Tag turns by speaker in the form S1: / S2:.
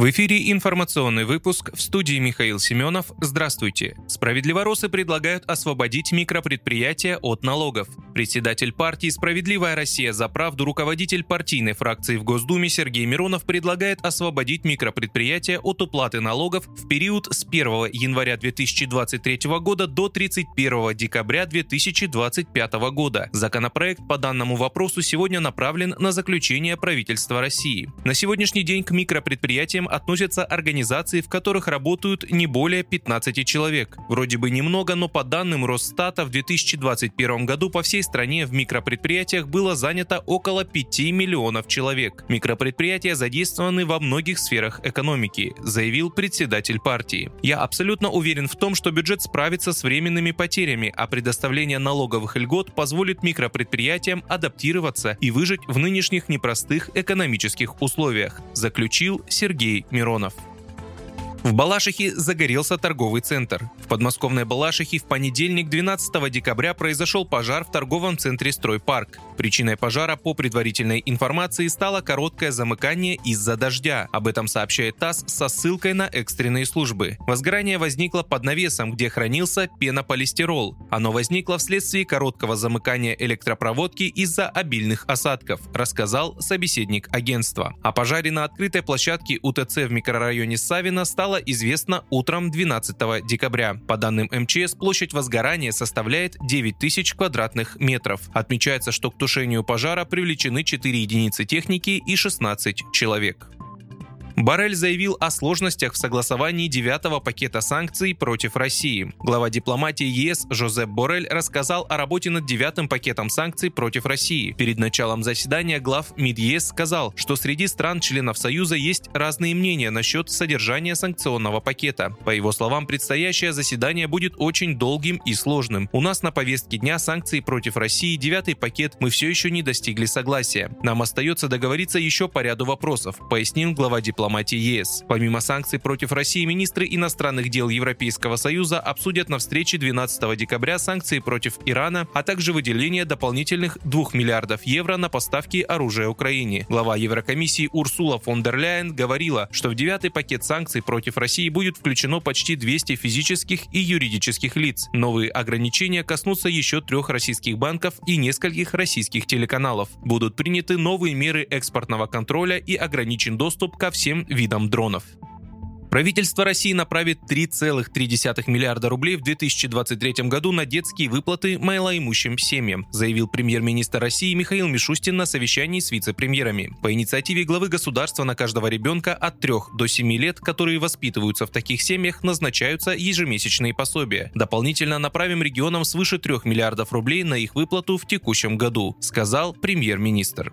S1: В эфире информационный выпуск в студии Михаил Семенов. Здравствуйте. Справедливоросы предлагают освободить микропредприятия от налогов. Председатель партии «Справедливая Россия за правду» руководитель партийной фракции в Госдуме Сергей Миронов предлагает освободить микропредприятия от уплаты налогов в период с 1 января 2023 года до 31 декабря 2025 года. Законопроект по данному вопросу сегодня направлен на заключение правительства России. На сегодняшний день к микропредприятиям относятся организации, в которых работают не более 15 человек. Вроде бы немного, но по данным Росстата в 2021 году по всей стране в микропредприятиях было занято около 5 миллионов человек. Микропредприятия задействованы во многих сферах экономики, заявил председатель партии. Я абсолютно уверен в том, что бюджет справится с временными потерями, а предоставление налоговых льгот позволит микропредприятиям адаптироваться и выжить в нынешних непростых экономических условиях, заключил Сергей Миронов. В Балашихе загорелся торговый центр. В подмосковной Балашихе в понедельник 12 декабря произошел пожар в торговом центре «Стройпарк». Причиной пожара, по предварительной информации, стало короткое замыкание из-за дождя. Об этом сообщает ТАСС со ссылкой на экстренные службы. Возгорание возникло под навесом, где хранился пенополистирол. Оно возникло вследствие короткого замыкания электропроводки из-за обильных осадков, рассказал собеседник агентства. О пожаре на открытой площадке УТЦ в микрорайоне Савина стало стало известно утром 12 декабря. По данным МЧС, площадь возгорания составляет 9 тысяч квадратных метров. Отмечается, что к тушению пожара привлечены 4 единицы техники и 16 человек. Барель заявил о сложностях в согласовании девятого пакета санкций против России. Глава дипломатии ЕС Жозеп Борель рассказал о работе над девятым пакетом санкций против России. Перед началом заседания глав МИД ЕС сказал, что среди стран-членов Союза есть разные мнения насчет содержания санкционного пакета. По его словам, предстоящее заседание будет очень долгим и сложным. У нас на повестке дня санкции против России, девятый пакет, мы все еще не достигли согласия. Нам остается договориться еще по ряду вопросов, пояснил глава дипломатии дипломатии ЕС. Помимо санкций против России, министры иностранных дел Европейского Союза обсудят на встрече 12 декабря санкции против Ирана, а также выделение дополнительных 2 миллиардов евро на поставки оружия Украине. Глава Еврокомиссии Урсула фон дер Ляйен говорила, что в девятый пакет санкций против России будет включено почти 200 физических и юридических лиц. Новые ограничения коснутся еще трех российских банков и нескольких российских телеканалов. Будут приняты новые меры экспортного контроля и ограничен доступ ко всем видам дронов. Правительство России направит 3,3 миллиарда рублей в 2023 году на детские выплаты малоимущим семьям, заявил премьер-министр России Михаил Мишустин на совещании с вице-премьерами. По инициативе главы государства на каждого ребенка от 3 до 7 лет, которые воспитываются в таких семьях, назначаются ежемесячные пособия. Дополнительно направим регионам свыше 3 миллиардов рублей на их выплату в текущем году, сказал премьер-министр.